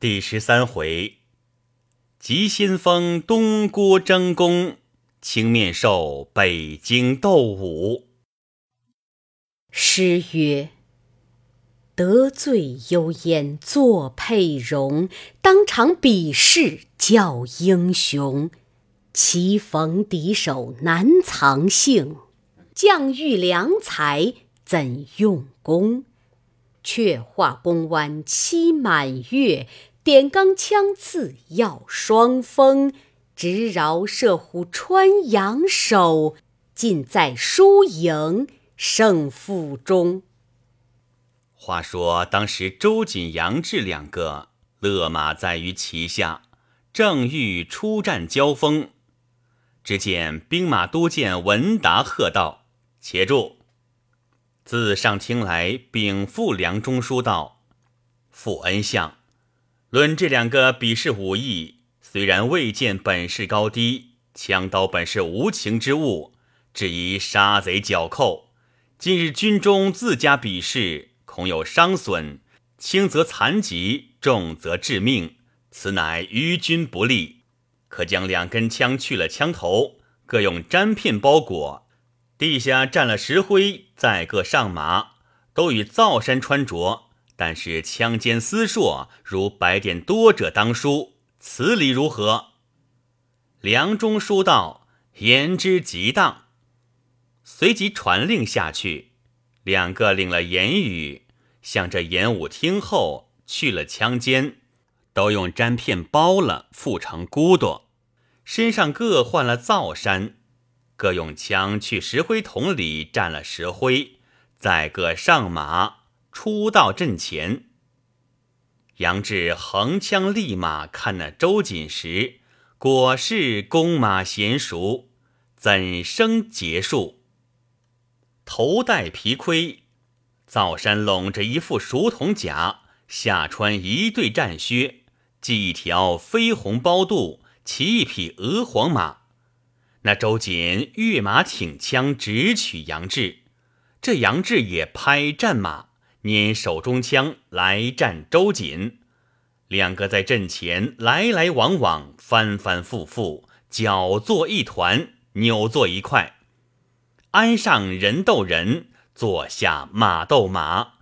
第十三回，急先锋东郭争功，青面兽北京斗武。诗曰：“得罪幽燕作佩容，当场比试较英雄。棋逢敌手难藏性，将遇良才怎用功？却话弓弯期满月。”点钢枪刺要双锋，直饶射虎穿杨手，尽在输赢胜负中。话说当时周瑾、杨志两个勒马在于旗下，正欲出战交锋，只见兵马都监文达喝道：“且住！”自上厅来禀复梁中书道：“副恩相。”论这两个比试武艺，虽然未见本事高低，枪刀本是无情之物，只宜杀贼剿寇。今日军中自家比试，恐有伤损，轻则残疾，重则致命，此乃于军不利。可将两根枪去了枪头，各用毡片包裹，地下蘸了石灰，再各上马，都与皂衫穿着。但是枪尖丝硕，如白点多者当书，此理如何？梁中书道：“言之极当。”随即传令下去，两个领了言语，向这演武厅后去了枪尖，都用毡片包了，覆成骨朵，身上各换了皂衫，各用枪去石灰桶里蘸了石灰，再各上马。出到阵前，杨志横枪立马看那周瑾时，果是弓马娴熟，怎生结束？头戴皮盔，皂衫拢着一副熟铜甲，下穿一对战靴，系一条绯红包肚，骑一匹鹅黄马。那周瑾跃马挺枪，直取杨志。这杨志也拍战马。拈手中枪来战周瑾，两个在阵前来来往往，翻翻覆覆，搅作一团，扭作一块。鞍上人斗人，坐下马斗马，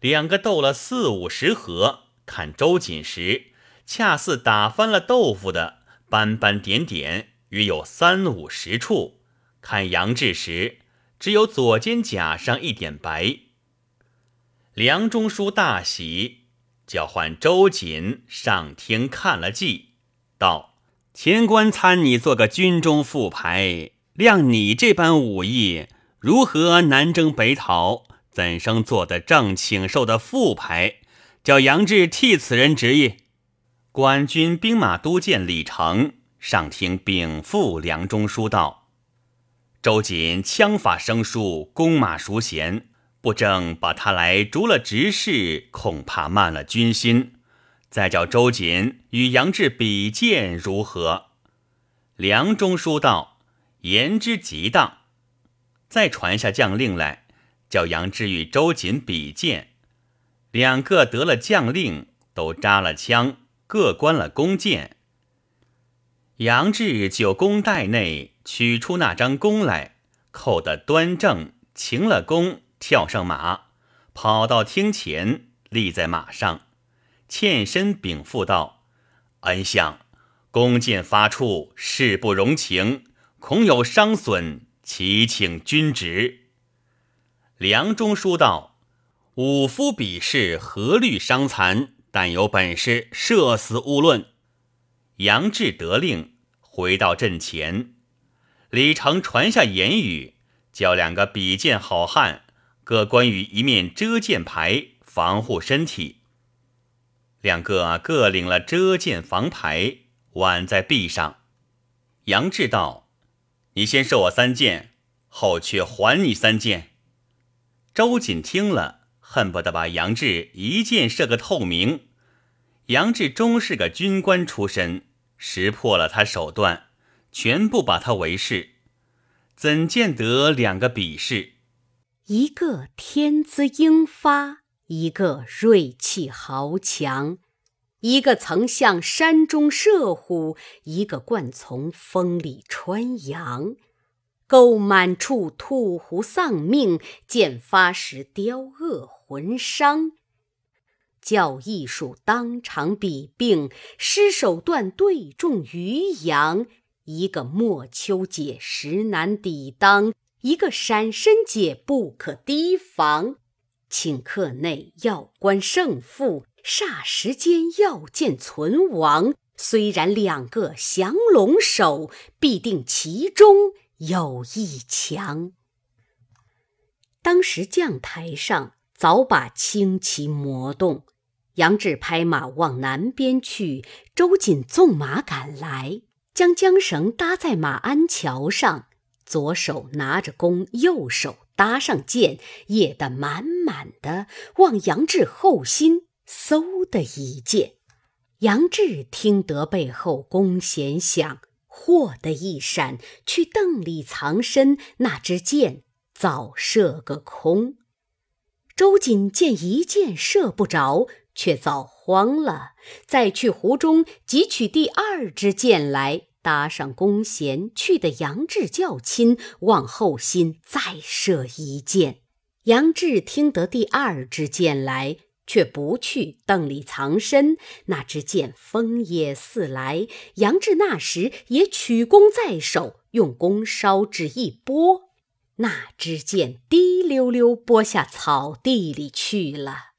两个斗了四五十合。看周瑾时，恰似打翻了豆腐的斑斑点点，约有三五十处；看杨志时，只有左肩甲上一点白。梁中书大喜，叫唤周瑾上厅看了计，道：“前官参你做个军中副牌，量你这般武艺，如何南征北讨？怎生做得正请受的副牌？叫杨志替此人执意。”官军兵马都监李成上厅禀复梁中书道：“周瑾枪法生疏，弓马熟娴。”不正把他来逐了执事，恐怕慢了军心。再叫周瑾与杨志比剑如何？梁中书道：“言之极当。”再传下将令来，叫杨志与周瑾比剑。两个得了将令，都扎了枪，各关了弓箭。杨志就弓袋内取出那张弓来，扣得端正，擎了弓。跳上马，跑到厅前，立在马上，欠身禀赋道：“恩相，弓箭发出，事不容情，恐有伤损，祈请君旨。”梁中书道：“武夫比试何虑伤残？但有本事，射死勿论。”杨志得令，回到阵前，李成传下言语，叫两个比剑好汉。各关于一面遮箭牌，防护身体。两个各领了遮箭防牌，挽在臂上。杨志道：“你先射我三箭，后却还你三箭。”周瑾听了，恨不得把杨志一箭射个透明。杨志终是个军官出身，识破了他手段，全部把他为是。怎见得两个比试？一个天资英发，一个锐气豪强。一个曾向山中射虎，一个惯从风里穿杨。钩满处，兔狐丧命；剑发时，雕恶魂伤。教艺术当场比并，施手段对中渔阳。一个莫秋解实难抵当，一个闪身解不可提防。顷刻内要观胜负，霎时间要见存亡。虽然两个降龙手，必定其中有一强。当时将台上早把轻骑磨动。杨志拍马往南边去，周瑾纵马赶来，将缰绳搭在马鞍桥上，左手拿着弓，右手搭上箭，掖得满满的，往杨志后心嗖的一箭。杨志听得背后弓弦响，嚯的一闪，去邓里藏身，那支箭早射个空。周瑾见一箭射不着。却早慌了，再去湖中汲取第二支箭来，搭上弓弦，去的杨志较亲，往后心再射一箭。杨志听得第二支箭来，却不去邓里藏身，那支箭风也似来。杨志那时也取弓在手，用弓梢指一拨，那支箭滴溜溜拨下草地里去了。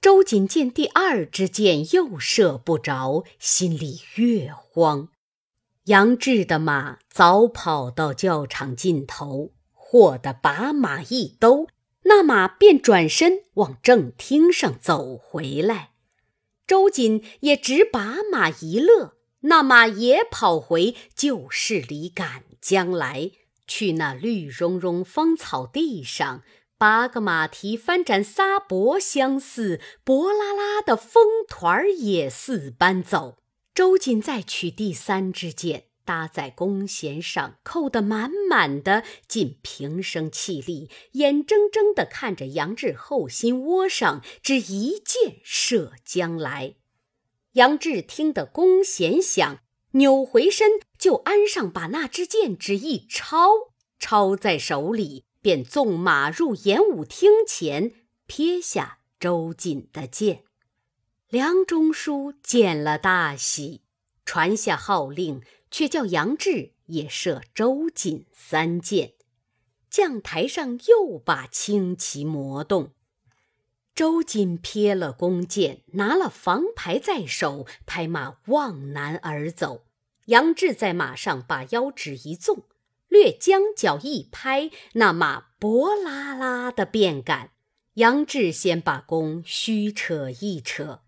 周瑾见第二支箭又射不着，心里越慌。杨志的马早跑到教场尽头，霍得把马一兜，那马便转身往正厅上走回来。周瑾也只把马一勒，那马也跑回旧市里赶将来，去那绿茸茸芳草地上。八个马蹄翻展撒脖相似，薄拉拉的风团儿也似般走。周瑾再取第三支箭，搭在弓弦上，扣得满满的，尽平生气力，眼睁睁地看着杨志后心窝上，只一箭射将来。杨志听得弓弦响，扭回身就鞍上，把那支箭只一抄，抄在手里。便纵马入演武厅前，撇下周瑾的箭。梁中书见了大喜，传下号令，却叫杨志也射周瑾三箭。将台上又把轻骑磨动，周瑾撇了弓箭，拿了防牌在手，拍马往南而走。杨志在马上把腰指一纵。略将脚一拍，那马薄拉拉的便赶。杨志先把弓虚扯一扯，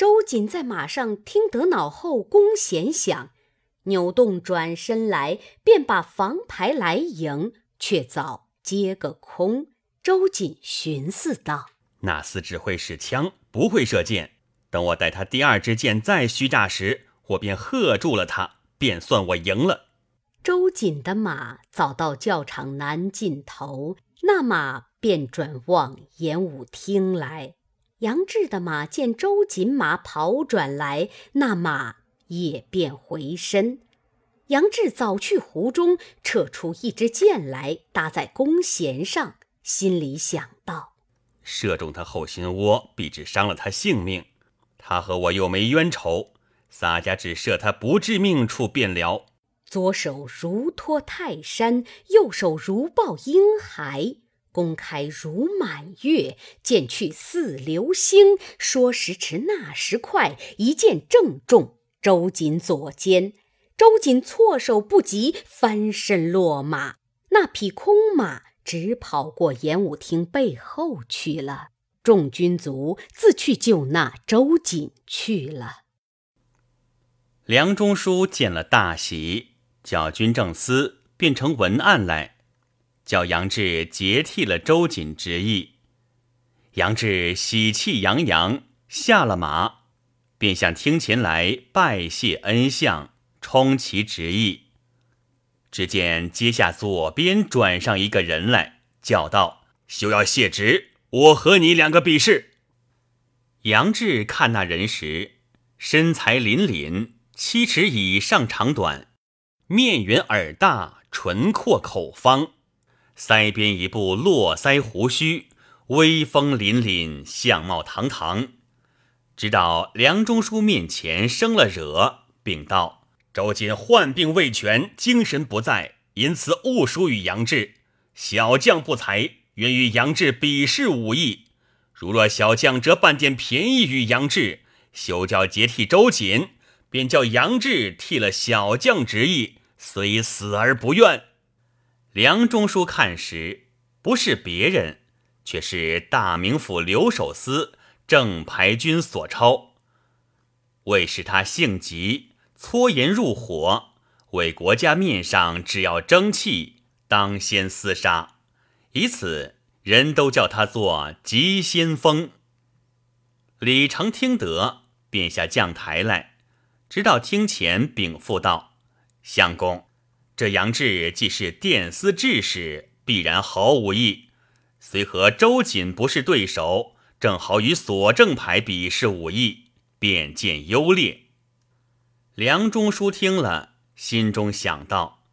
周瑾在马上听得脑后弓弦响，扭动转身来，便把房牌来迎，却早接个空。周瑾寻思道：“那厮只会使枪，不会射箭。等我待他第二支箭再虚炸时，我便喝住了他，便算我赢了。”周瑾的马早到教场南尽头，那马便转往演武厅来。杨志的马见周瑾马跑转来，那马也便回身。杨志早去湖中撤出一支箭来，搭在弓弦上，心里想到：射中他后心窝，必只伤了他性命。他和我又没冤仇，洒家只射他不致命处便了。左手如托泰山，右手如抱婴孩，弓开如满月，箭去似流星。说时迟，那时快，一箭正中周瑾左肩。周瑾措手不及，翻身落马。那匹空马直跑过演武厅背后去了。众军卒自去救那周瑾去了。梁中书见了大喜。叫军政司变成文案来，叫杨志接替了周瑾之意。杨志喜气洋洋，下了马，便向厅前来拜谢恩相，充其职意。只见阶下左边转上一个人来，叫道：“休要谢职，我和你两个比试。”杨志看那人时，身材凛凛，七尺以上长短，面圆耳大，唇阔口方，腮边一部络腮胡须，威风凛凛，相貌堂堂。直到梁中书面前生了惹，禀道：“周瑾患病未痊，精神不在，因此误输与杨志。小将不才，愿与杨志比试武艺。”如若小将折半点便宜与杨志，休教接替周瑾，便叫杨志替了小将之意，虽死而不愿。梁中书看时，不是别人，却是大名府留守司正牌军索超。为使他性急，搓盐入火，为国家面上只要争气，当先厮杀，以此。人都叫他做急先锋。李成听得，便下将台来，直到厅前禀赋道：“相公，这杨志既是殿司制使，必然好武艺。虽和周瑾不是对手，正好与索正牌比试武艺，便见优劣。”梁中书听了，心中想到：“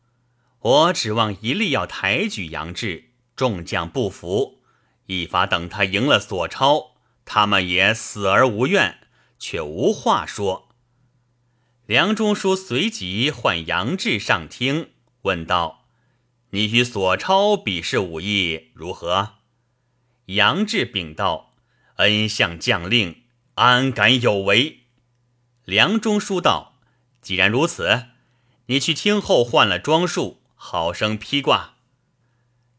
我指望一力要抬举杨志。”众将不服，一发等他赢了索超，他们也死而无怨，却无话说。梁中书随即唤杨志上厅，问道：“你与索超比试武艺如何？”杨志禀道：“恩相将令，安敢有违？”梁中书道：“既然如此，你去听后换了装束，好生披挂。”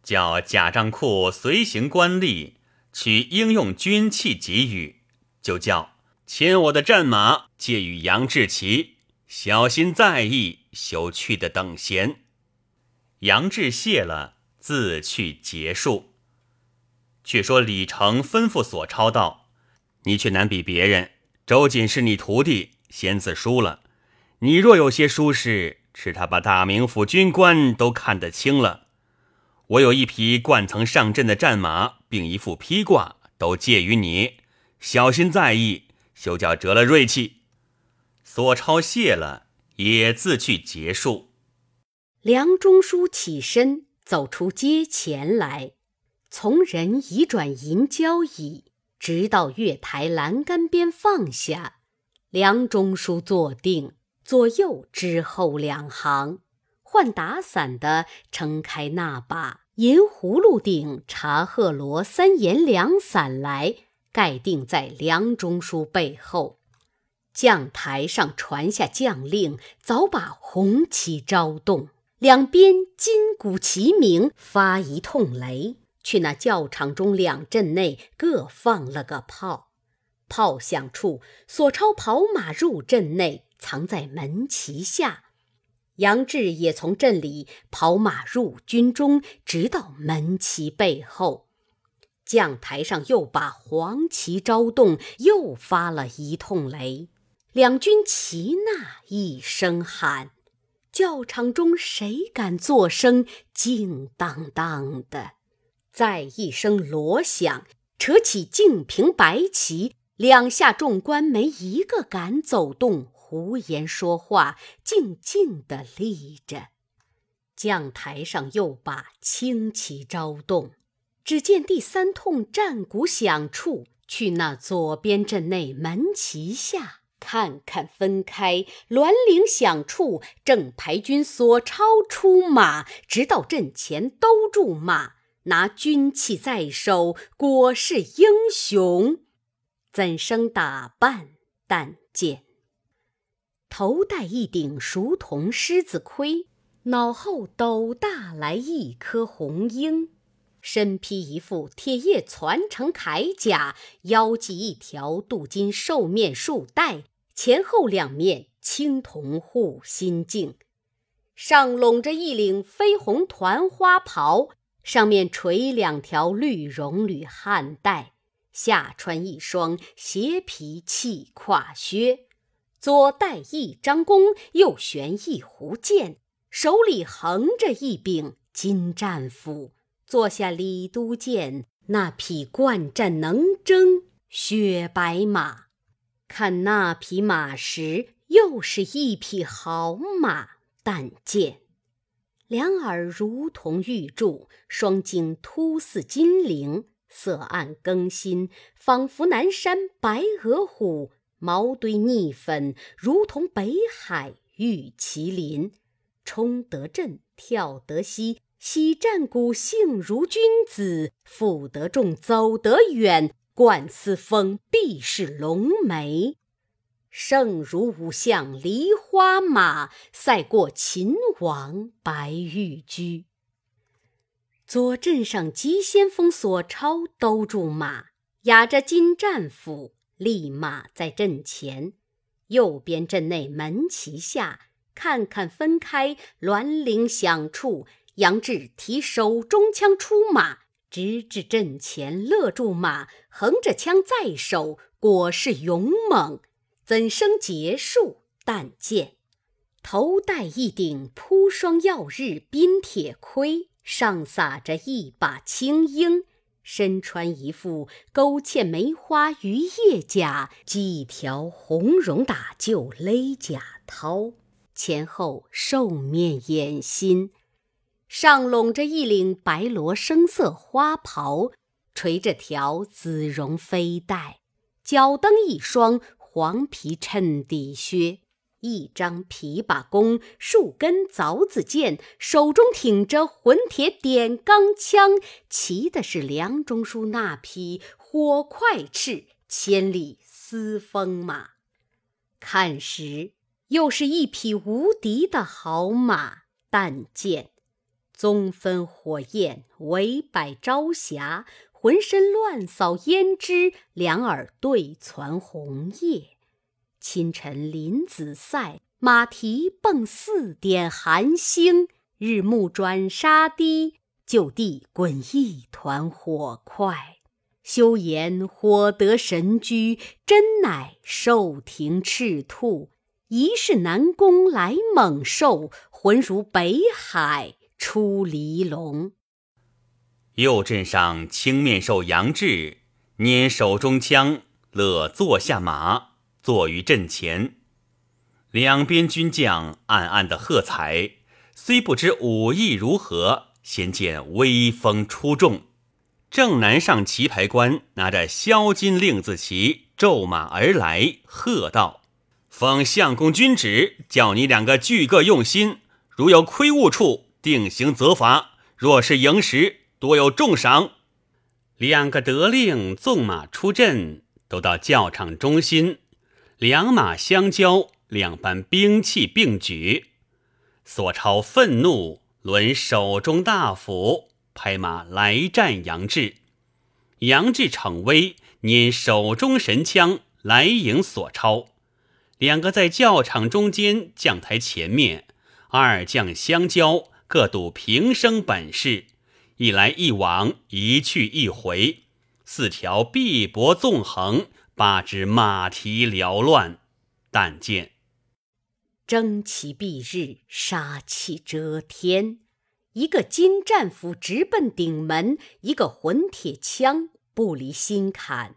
叫贾账库随行官吏取应用军器给予，就叫牵我的战马借与杨志骑，小心在意，休去的等闲。杨志谢了，自去结束。却说李成吩咐索超道：“你却难比别人，周瑾是你徒弟，先自输了。你若有些疏失，是他把大名府军官都看得清了。”我有一匹惯曾上阵的战马，并一副披挂，都借于你，小心在意，休叫折了锐气。索超谢了，也自去结束。梁中书起身走出阶前来，从人移转银交椅，直到月台栏杆边放下。梁中书坐定，左右之后两行。换打伞的撑开那把银葫芦顶茶鹤罗三檐凉伞来，盖定在梁中书背后。将台上传下将令，早把红旗招动，两边金鼓齐鸣，发一通雷。去那教场中两阵内各放了个炮，炮响处，索超跑马入阵内，藏在门旗下。杨志也从阵里跑马入军中，直到门旗背后。将台上又把黄旗招动，又发了一通雷。两军齐呐一声喊，教场中谁敢作声？静当当的。再一声锣响，扯起净平白旗，两下众官没一个敢走动。胡言说话，静静的立着。将台上又把轻旗招动，只见第三通战鼓响处，去那左边阵内门旗下看看。分开銮铃响处，正牌军索超出马，直到阵前兜住马，拿军器在手，果是英雄。怎生打扮？但见。头戴一顶熟铜狮子盔，脑后斗大来一颗红缨，身披一副铁叶攒成铠甲，腰系一条镀金兽面束带，前后两面青铜护心镜，上拢着一领绯红团花袍，上面垂两条绿绒履汗带，下穿一双斜皮气胯靴。左带一张弓，右悬一壶箭，手里横着一柄金战斧，坐下李都监那匹惯战能征雪白马。看那匹马时，又是一匹好马。但见两耳如同玉柱，双睛突似金铃，色暗更新，仿佛南山白额虎；毛堆逆粉，如同北海玉麒麟。冲得阵，跳得西，喜战鼓，性如君子；负得重，走得远，冠丝风，必是龙眉。胜如五相梨花马，赛过秦王白玉驹。左阵上急先锋索超兜住马，压着金战斧，立马在阵前。右边阵内门旗下，看看分开，銮铃响处，杨志提手中枪出马，直至阵前勒住马，横着枪在手，果是勇猛。怎生结束？但见头戴一顶铺霜耀日冰铁盔，上撒着一把青缨；身穿一副勾芡梅花鱼叶甲，系一条红绒打旧勒甲绦，前后兽面掩心，上拢着一领白罗生色花袍，垂着条紫绒飞带，脚蹬一双。黄皮衬底靴，一张琵琶弓，数根凿子剑，手中挺着混铁点钢枪，骑的是梁中书那匹火快翅、千里嘶风马。看时，又是一匹无敌的好马。但见棕分火焰，围摆朝霞。浑身乱扫胭脂，两耳对攒红叶。清晨林子赛，马蹄蹦四点寒星。日暮转沙堤，就地滚一团火块。休言火得神驹，真乃兽庭赤兔。一世南宫来猛兽，浑如北海出离龙。右阵上青面兽杨志拈手中枪，乐坐下马，坐于阵前。两边军将暗暗的喝彩，虽不知武艺如何，先见威风出众。正南上棋牌官拿着销金令字旗，骤马而来，喝道：“奉相公君旨，叫你两个俱各用心，如有亏误处，定刑责罚。若是赢时。”多有重赏，两个得令纵马出阵，都到教场中心，两马相交，两般兵器并举。索超愤怒，抡手中大斧，拍马来战杨志。杨志逞威，拈手中神枪来迎索超。两个在教场中间将台前面，二将相交，各赌平生本事。一来一往，一去一回，四条碧帛纵横，八只马蹄缭乱。但见争奇蔽日，杀气遮天。一个金战斧直奔顶门，一个混铁枪不离心坎。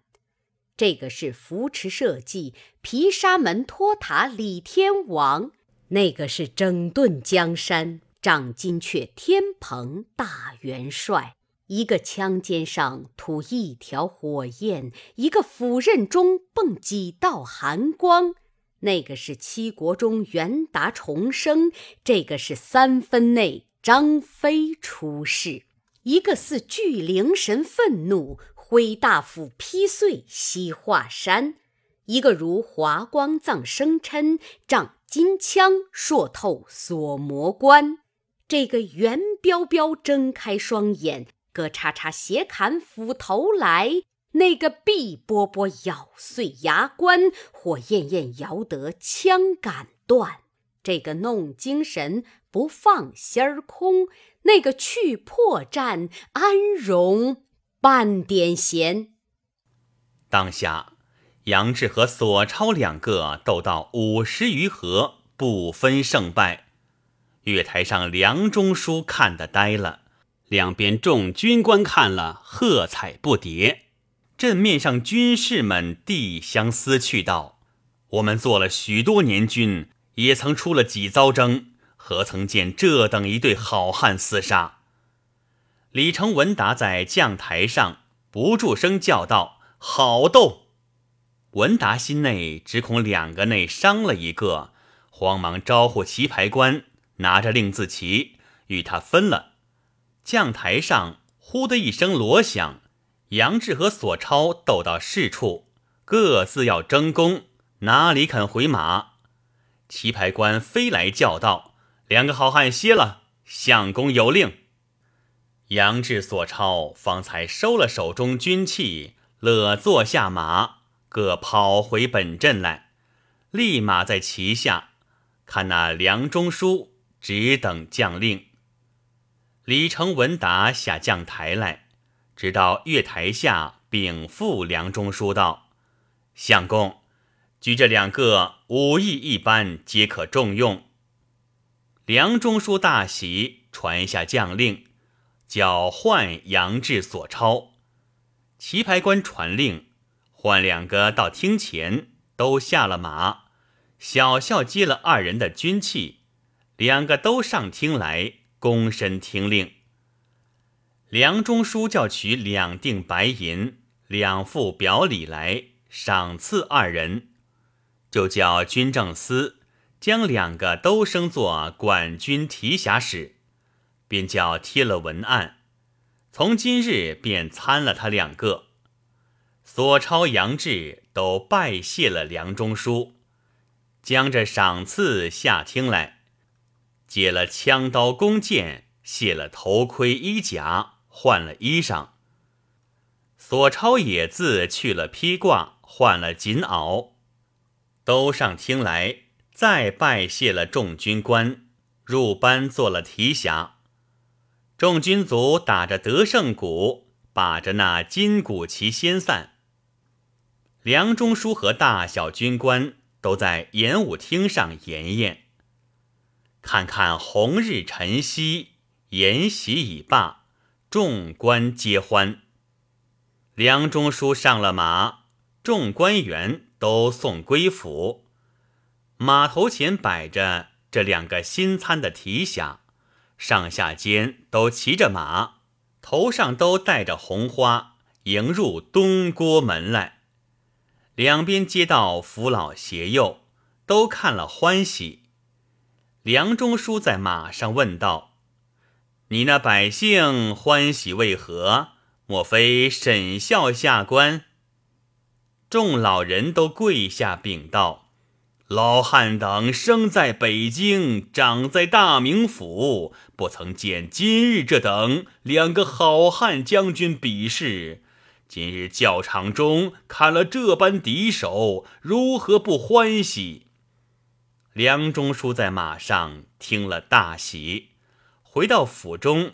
这个是扶持社稷、毗沙门托塔李天王，那个是整顿江山。掌金阙天蓬大元帅，一个枪尖上吐一条火焰，一个斧刃中迸几道寒光。那个是七国中元达重生，这个是三分内张飞出世。一个似巨灵神愤怒，挥大斧劈碎西华山；一个如华光藏生嗔，仗金枪硕透锁魔关。这个袁彪彪睁开双眼，咯嚓嚓斜砍斧头来；那个毕波波咬碎牙关，火焰焰摇得枪杆断。这个弄精神不放心儿空，那个去破绽安容半点闲。当下杨志和索超两个斗到五十余合，不分胜败。月台上，梁中书看得呆了；两边众军官看了，喝彩不迭。阵面上军士们递相思去道：“我们做了许多年军，也曾出了几遭征，何曾见这等一对好汉厮杀？李成文达在将台上不住声叫道：“好斗！”文达心内只恐两个内伤了一个，慌忙招呼棋牌官，拿着令字旗与他分了。将台上呼的一声锣响，杨志和索超斗到市处，各自要争功，哪里肯回马？棋牌官飞来叫道：“两个好汉歇了，相公有令。”杨志、索超方才收了手中军器，勒坐下马，各跑回本镇来，立马在旗下看那梁中书，只等将令。李成文达下将台来，直到月台下禀赋梁中书道：“相公，举这两个武艺一般，皆可重用。”梁中书大喜，传下将令。叫唤杨志、索超，棋牌官传令，唤两个到厅前，都下了马。小校接了二人的军器，两个都上厅来，躬身听令。梁中书叫取两锭白银，两副表里来赏赐二人，就叫军政司将两个都升作管军提辖使。便叫贴了文案，从今日便参了他两个。索超、杨志都拜谢了梁中书，将这赏赐下厅来，解了枪刀弓箭，卸了头盔衣甲，换了衣裳。索超也自去了披挂，换了锦袄，都上厅来，再拜谢了众军官，入班做了提辖。众军卒打着得胜鼓，把着那金鼓旗先散。梁中书和大小军官都在演武厅上演演。看看红日晨曦，筵席已罢，众官皆欢。梁中书上了马，众官员都送归府。马头前摆着这两个新参的提辖。上下间都骑着马，头上都戴着红花，迎入东郭门来。两边街道扶老携幼，都看了欢喜。梁中书在马上问道：“你那百姓欢喜为何？莫非沈孝下官？”众老人都跪下禀道。老汉等生在北京，长在大名府，不曾见今日这等两个好汉将军比试。今日教场中看了这般敌手，如何不欢喜？梁中书在马上听了大喜，回到府中，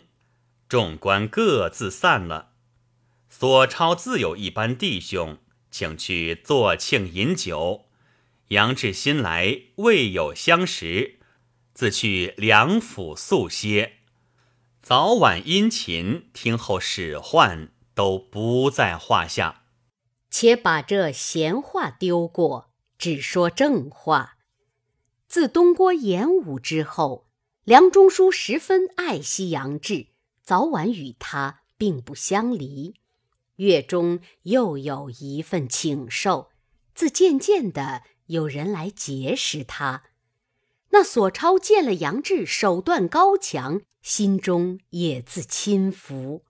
众官各自散了。索超自有一班弟兄，请去坐庆饮酒。杨志新来，未有相识，自去梁府宿歇。早晚殷勤，听候使唤，都不在话下。且把这闲话丢过，只说正话。自东郭演武之后，梁中书十分爱惜杨志，早晚与他并不相离。月中又有一份请受，自渐渐的。有人来结识他，那索超见了杨志手段高强，心中也自亲服。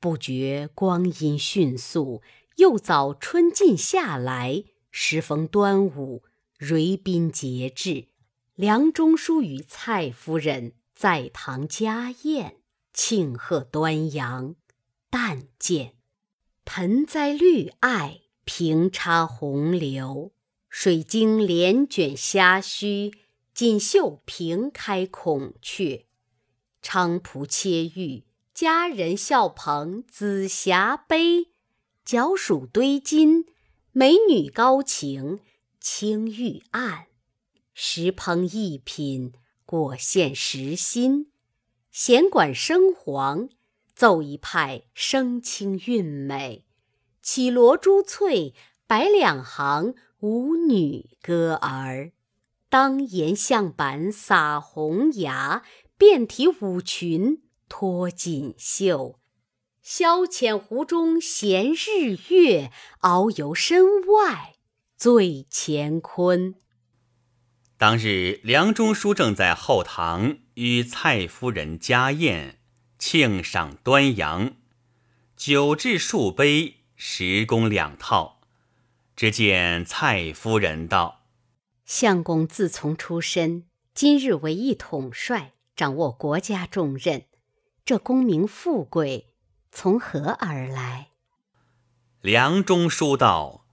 不觉光阴迅速，又早春尽夏来，时逢端午，瑞宾节至，梁中书与蔡夫人在堂家宴，庆贺端阳。但见盆栽绿艾，平插红柳。水晶帘卷虾须，锦绣平开孔雀，菖蒲切玉，佳人笑捧紫霞杯，角黍堆金，美女高情青玉案，石烹一品，果献实心，弦管生黄，奏一派声清韵美，绮罗珠翠，摆两行。舞女歌儿。当檐向板撒红牙，遍体舞裙脱锦绣。消遣湖中闲日月，遨游身外醉乾坤。当日，梁中书正在后堂与蔡夫人家宴，庆赏端阳，酒至数杯，十公两套。只见蔡夫人道：“相公自从出身，今日为一统帅，掌握国家重任，这功名富贵从何而来？”梁中书道。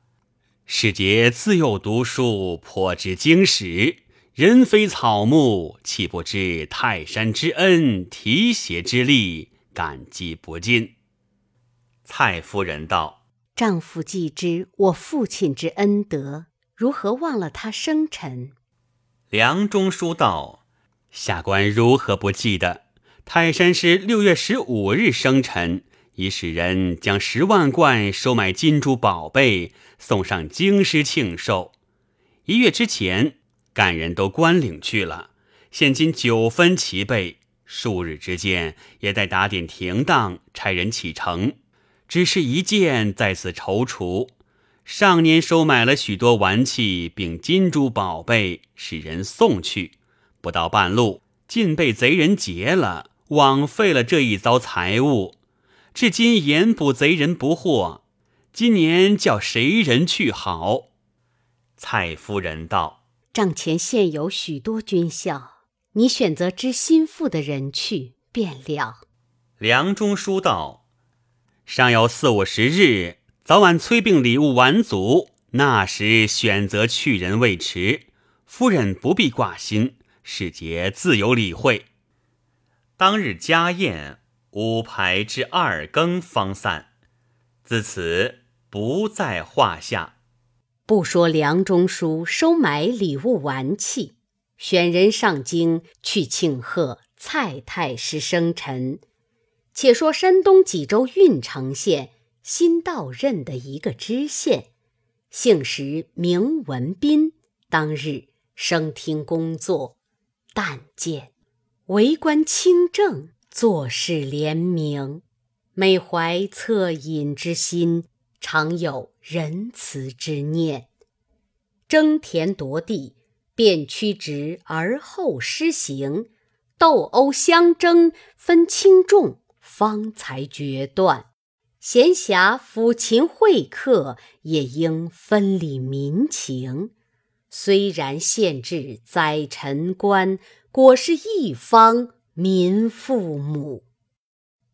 世杰自幼读书，颇知经史。人非草木，岂不知泰山之恩、提携之力，感激不尽？蔡夫人道：“丈夫既知我父亲之恩德，如何忘了他生辰？”梁中书道：“下官如何不记得？泰山是六月十五日生辰。”已使人将十万贯收买金珠宝贝送上京师庆寿。一月之前，干人都关领去了，现今九分齐备，数日之间也待打点停当，差人启程。只是一件在此踌躇。上年收买了许多玩器，并金珠宝贝，使人送去，不到半路，尽被贼人劫了，枉费了这一遭财物。至今严捕贼人不获，今年叫谁人去好？蔡夫人道：“帐前现有许多军校，你选择知心腹的人去便了。”梁中书道：“尚有四五十日，早晚催病礼物完足，那时选择去人未迟。夫人不必挂心，使节自有理会。”当日家宴。五排至二更方散，自此不在话下。不说梁中书收买礼物玩器，选人上京去庆贺蔡太师生辰。且说山东济州郓城县新到任的一个知县，姓石，名文斌。当日升听工作，但见为官清正。做事廉明，每怀恻隐之心，常有仁慈之念。争田夺地，便屈直而后施行；斗殴相争，分轻重，方才决断。闲暇抚琴会客，也应分理民情。虽然县治宰臣官，果是一方。民父母，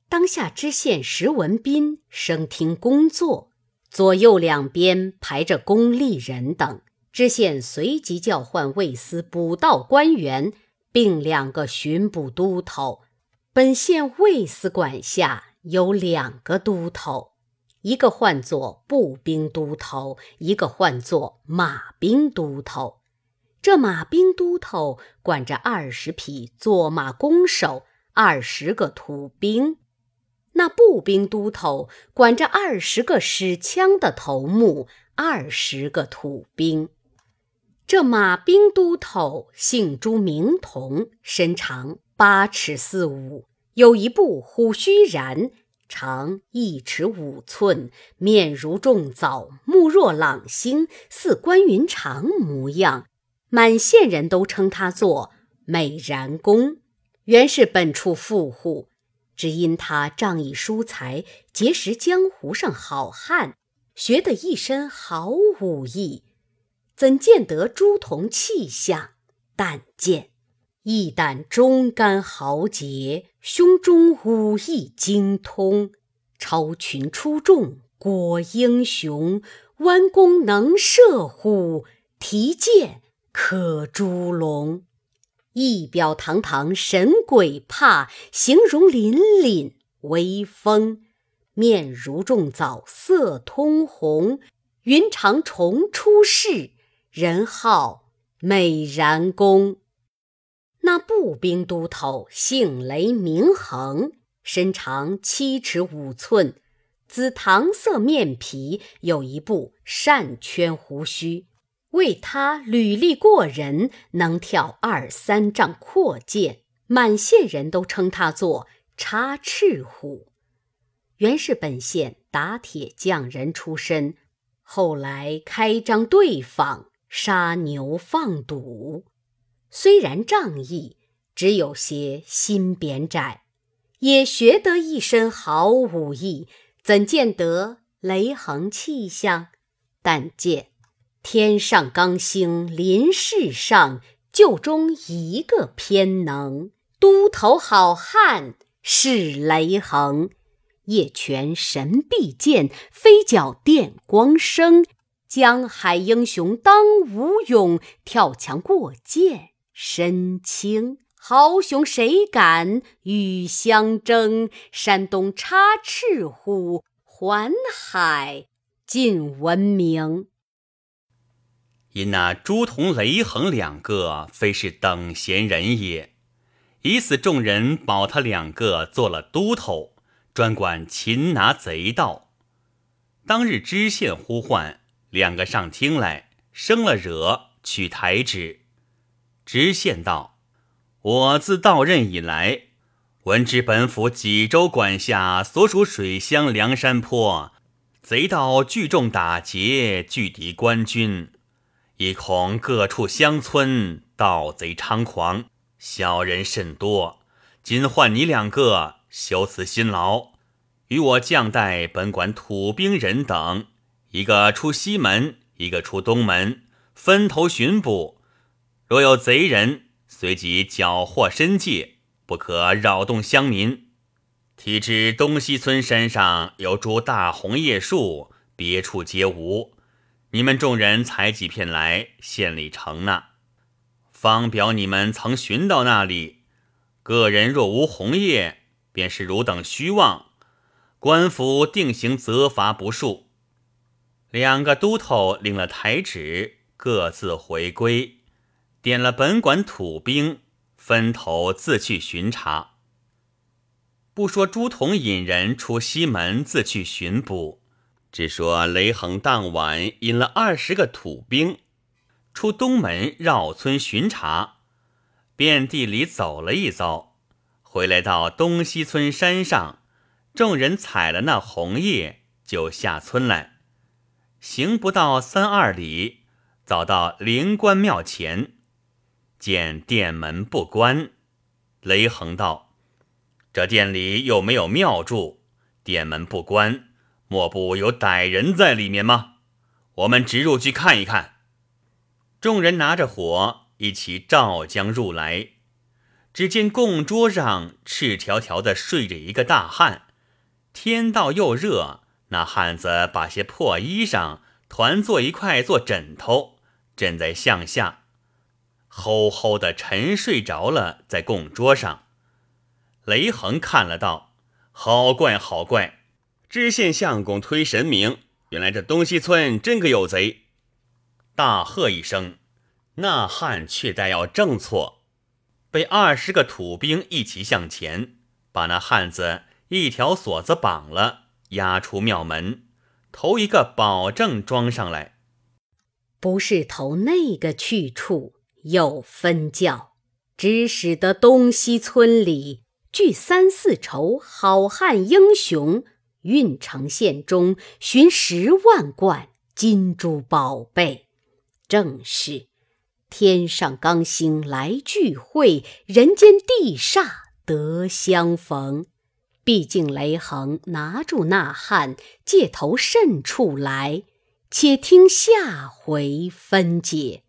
当下知县石文斌升听工作，左右两边排着公吏人等。知县随即叫唤卫司捕盗官员，并两个巡捕都头。本县卫司管辖有两个都头，一个唤作步兵都头，一个唤作马兵都头。这马兵都头管着二十匹坐马弓手，二十个土兵；那步兵都头管着二十个使枪的头目，二十个土兵。这马兵都头姓朱，名同，身长八尺四五，有一部虎须髯，长一尺五寸，面如重枣，目若朗星，似关云长模样。满县人都称他做美髯公，原是本处富户，只因他仗义疏财，结识江湖上好汉，学得一身好武艺，怎见得朱同气象？但见一胆忠肝豪杰，胸中武艺精通，超群出众，果英雄，弯弓能射虎，提剑。可诛龙，仪表堂堂神鬼怕，形容凛凛威风。面如重枣，色通红，云长虫出世，人号美髯公。那步兵都头姓雷，名恒，身长七尺五寸，紫糖色面皮，有一部扇圈胡须。为他履历过人，能跳二三丈阔涧，满县人都称他做插翅虎。原是本县打铁匠人出身，后来开张对坊，杀牛放赌。虽然仗义，只有些心扁窄，也学得一身好武艺，怎见得雷横气象？但见天上刚星临世上，就中一个偏能，都头好汉是雷横。夜泉神臂剑，飞脚电光生。江海英雄当无勇，跳墙过涧身轻。豪雄谁敢与相争？山东插翅虎，环海尽闻名。因那朱仝、雷横两个，非是等闲人也。以此众人保他两个做了都头。专管擒拿贼盗。当日知县呼唤两个上厅来，生了惹，取台旨。知县道：“我自到任以来，闻知本府济州管辖所属水乡梁山坡，贼盗聚众打劫，拒敌官军，亦恐各处乡村盗贼猖狂，小人甚多。今唤你两个。”修此辛劳，与我将带本管土兵人等，一个出西门，一个出东门，分头巡捕。若有贼人，随即缴获申诫，不可扰动乡民。提知东西村山上有株大红叶树，别处皆无。你们众人采几片来，县里承纳。方表你们曾寻到那里，个人若无红叶。便是汝等虚妄，官府定刑责罚不数。两个都头领了台旨，各自回归，点了本管土兵，分头自去巡查。不说朱仝引人出西门自去巡捕，只说雷横当晚引了二十个土兵，出东门绕村巡查，遍地里走了一遭。回来到东西村山上，众人采了那红叶，就下村来。行不到三二里，早到灵官庙前，见殿门不关。雷横道：“这殿里又没有庙祝，殿门不关，莫不有歹人在里面吗？我们直入去看一看。”众人拿着火，一起照将入来。只见供桌上赤条条的睡着一个大汉，天道又热，那汉子把些破衣裳团做一块做枕头，枕在向下，齁齁的沉睡着了，在供桌上。雷横看了道：“好怪好怪！知县相公推神明，原来这东西村真个有贼！”大喝一声，那汉却待要正错。被二十个土兵一起向前，把那汉子一条锁子绑了，押出庙门，头一个保证装上来。不是投那个去处，有分教，只使得东西村里聚三四筹好汉英雄，运城县中寻十万贯金珠宝贝，正是。天上刚星来聚会，人间地煞得相逢。毕竟雷横拿住那汉，借头甚处来？且听下回分解。